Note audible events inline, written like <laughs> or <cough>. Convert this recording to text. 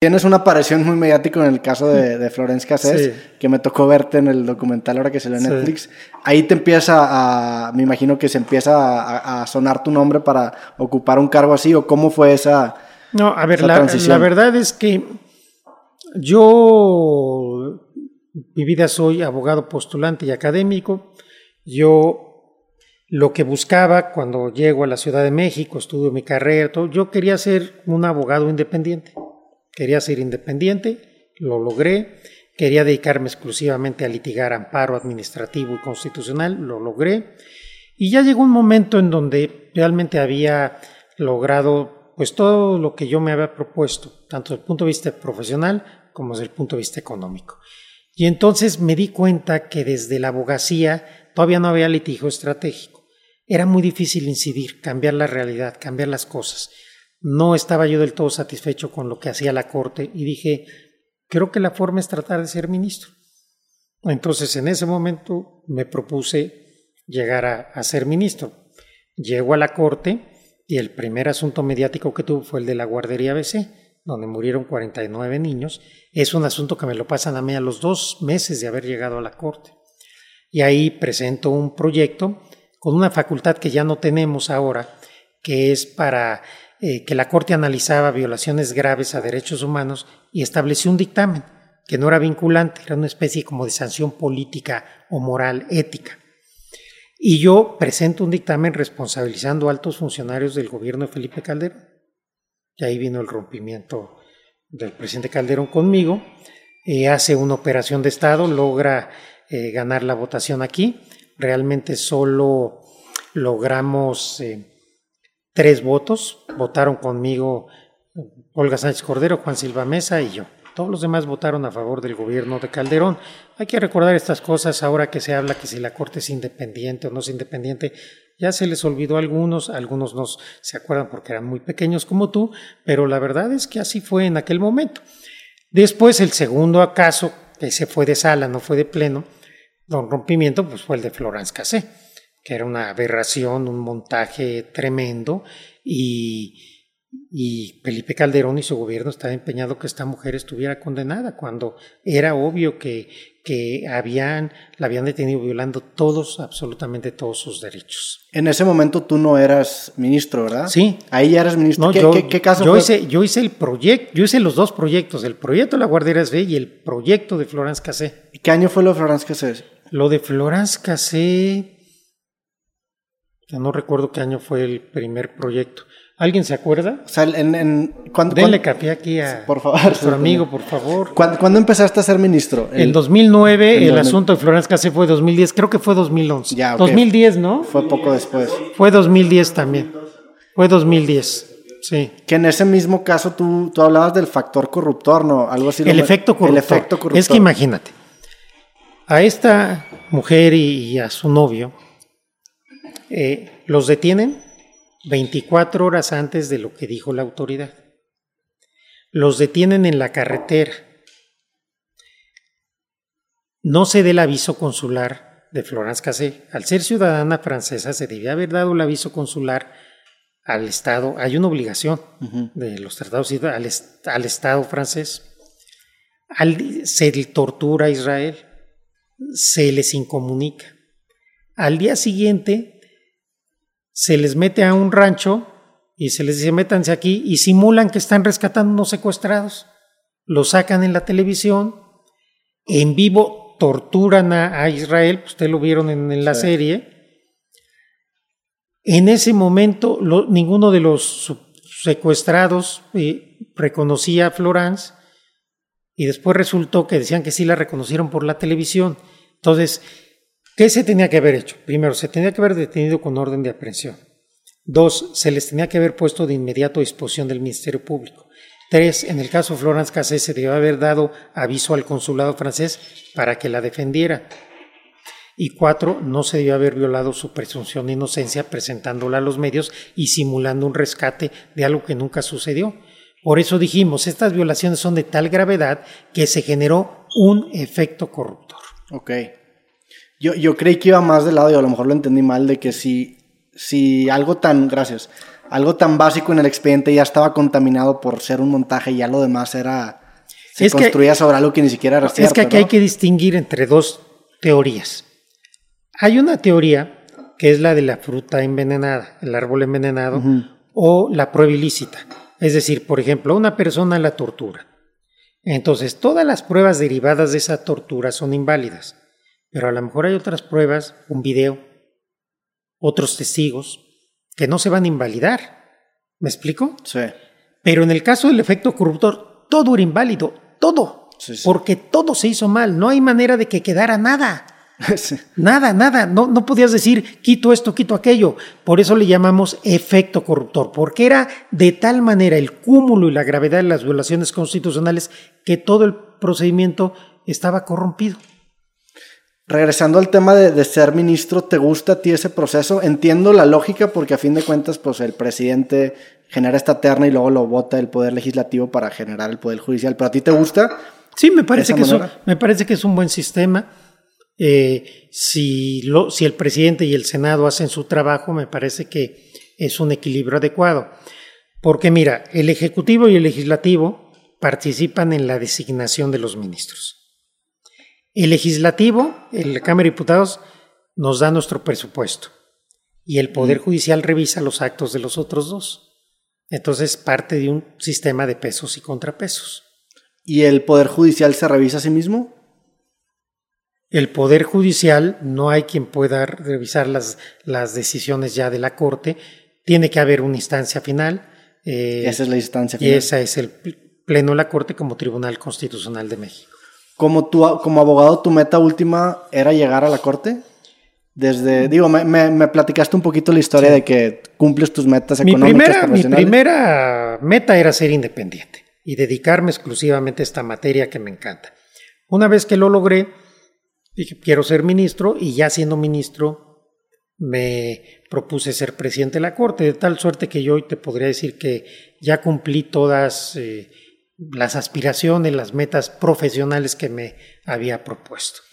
Tienes una aparición muy mediática en el caso de, de Florence Cassés, que me tocó verte en el documental ahora que se en Netflix. Ahí te empieza a, me imagino que se empieza a, sonar tu nombre para ocupar un cargo así, o cómo fue esa. No, a ver, la, la, verdad es que yo, mi vida soy abogado postulante y académico. Yo lo que buscaba cuando llego a la Ciudad de México, estudio mi carrera, todo, yo quería ser un abogado independiente. Quería ser independiente, lo logré. Quería dedicarme exclusivamente a litigar amparo administrativo y constitucional, lo logré. Y ya llegó un momento en donde realmente había logrado pues todo lo que yo me había propuesto, tanto desde el punto de vista profesional como desde el punto de vista económico. Y entonces me di cuenta que desde la abogacía todavía no había litigio estratégico. Era muy difícil incidir, cambiar la realidad, cambiar las cosas. No estaba yo del todo satisfecho con lo que hacía la Corte y dije, creo que la forma es tratar de ser ministro. Entonces en ese momento me propuse llegar a, ser ministro. Llego a la Corte y el primer asunto mediático que tuve fue el de la guardería BC, donde murieron 49 niños. Es un asunto que me lo pasan a mí a los dos meses de haber llegado a la Corte. Y ahí presento un proyecto con una facultad que ya no tenemos ahora, que es para eh, que la Corte analizaba violaciones graves a derechos humanos y estableció un dictamen que no era vinculante, era una especie como de sanción política o moral ética. Y yo presento un dictamen responsabilizando a altos funcionarios del gobierno de Felipe Calderón. Y ahí vino el rompimiento del presidente Calderón conmigo. Eh, hace una operación de Estado, logra eh, ganar la votación aquí. Realmente solo logramos tres votos. Votaron conmigo Olga Sánchez Cordero, Juan Silva Mesa y yo. Todos los demás votaron a favor del gobierno de Calderón. Hay que recordar estas cosas ahora que se habla que si la Corte es independiente o no es independiente. Ya se les olvidó a algunos, algunos no se acuerdan porque eran muy pequeños como tú, pero la verdad es que así fue en aquel momento. Después, el segundo acaso, que se fue de sala, no fue de pleno, don rompimiento, pues fue el de Florence Cassé que era una aberración, un montaje tremendo y, y Felipe Calderón y su gobierno estaban empeñado que esta mujer estuviera condenada cuando era obvio que, que habían, la habían detenido violando todos, absolutamente todos sus derechos. En ese momento tú no eras ministro, ¿verdad? Sí. Ahí ya eras ministro. ¿Qué, caso yo Hice, yo hice el proyecto, yo hice los dos proyectos, el proyecto de la Guardia B y el proyecto de Florence Cassé. ¿Qué año fue lo de Florence Cassé? Lo de Florence Cassé ya no recuerdo qué año fue el primer proyecto. ¿Alguien se acuerda? O sea, en, en Denle café aquí a por favor, nuestro amigo, por favor. <laughs> ¿Cuándo, empezaste a ser ministro? En 2009, el, asunto de Florence Cassé fue 2010, creo que fue 2011. Ya, 2010, ¿no? Fue poco después. Fue 2010 también. Fue 2010. Sí. Que en ese mismo caso tú, tú hablabas del factor corruptor, ¿no? Algo así. El, efecto corruptor. el efecto corruptor. Es que imagínate, a esta mujer y a su novio, eh, los detienen 24 horas antes de lo que dijo la autoridad. Los detienen en la carretera. No se dé el aviso consular de Florence Cassé. Al ser ciudadana francesa se debía haber dado el aviso consular al Estado. Hay una obligación de los tratados al, al Estado francés. se tortura a Israel, se les incomunica. Al día siguiente se les mete a un rancho y se les dice métanse aquí y simulan que están rescatando unos secuestrados. Lo sacan en la televisión, en vivo torturan a, Israel, ustedes lo vieron en, la serie. En ese momento ninguno de los secuestrados eh, reconocía a Florence y después resultó que decían que sí la reconocieron por la televisión. Entonces, ¿Qué se tenía que haber hecho? Primero, se tenía que haber detenido con orden de aprehensión. Dos, se les tenía que haber puesto de inmediato a disposición del Ministerio Público. Tres, en el caso Florence Cassé se debió haber dado aviso al consulado francés para que la defendiera. Y cuatro, no se debió haber violado su presunción de inocencia presentándola a los medios y simulando un rescate de algo que nunca sucedió. Por eso dijimos, estas violaciones son de tal gravedad que se generó un efecto corruptor. Ok. Yo, yo creí que iba más del lado, y a lo mejor lo entendí mal, de que si, si algo tan, gracias, algo tan básico en el expediente ya estaba contaminado por ser un montaje y ya lo demás era se construía sobre algo que ni siquiera era cierto. Es que aquí hay que distinguir entre dos teorías. Hay una teoría que es la de la fruta envenenada, el árbol envenenado, o la prueba ilícita. Es decir, por ejemplo, una persona la tortura. Entonces, todas las pruebas derivadas de esa tortura son inválidas. Pero a lo mejor hay otras pruebas, un video, otros testigos, que no se van a invalidar. ¿Me explico? Sí. Pero en el caso del efecto corruptor, todo era inválido, todo. Porque todo se hizo mal, no hay manera de que quedara nada. <laughs> Nada, nada, no, no podías decir quito esto, quito aquello. Por eso le llamamos efecto corruptor, porque era de tal manera el cúmulo y la gravedad de las violaciones constitucionales que todo el procedimiento estaba corrompido. Regresando al tema de, ser ministro, ¿te gusta a ti ese proceso? Entiendo la lógica porque a fin de cuentas, pues el presidente genera esta terna y luego lo vota el poder legislativo para generar el poder judicial. ¿Pero a ti te gusta? Sí, me parece, que es, un, me parece que es un buen sistema. Eh, si, lo, si el presidente y el Senado hacen su trabajo, me parece que es un equilibrio adecuado. Porque mira, el Ejecutivo y el Legislativo participan en la designación de los ministros. El legislativo, la Cámara de Diputados, nos da nuestro presupuesto y el Poder Judicial revisa los actos de los otros dos. Entonces parte de un sistema de pesos y contrapesos. ¿Y el Poder Judicial se revisa a sí mismo? El Poder Judicial no hay quien pueda revisar las, las decisiones ya de la Corte. Tiene que haber una instancia final. Eh, esa es la instancia final. Y esa es el Pleno de la Corte como Tribunal Constitucional de México. Como, como abogado, tu meta última era llegar a la corte. Desde, digo, me, me, platicaste un poquito la historia de que cumples tus metas económicas. Mi primera, mi primera meta era ser independiente y dedicarme exclusivamente a esta materia que me encanta. Una vez que lo logré, dije, quiero ser ministro y ya siendo ministro me propuse ser presidente de la Corte, de tal suerte que yo hoy te podría decir que ya cumplí todas eh, las aspiraciones, las metas profesionales que me había propuesto.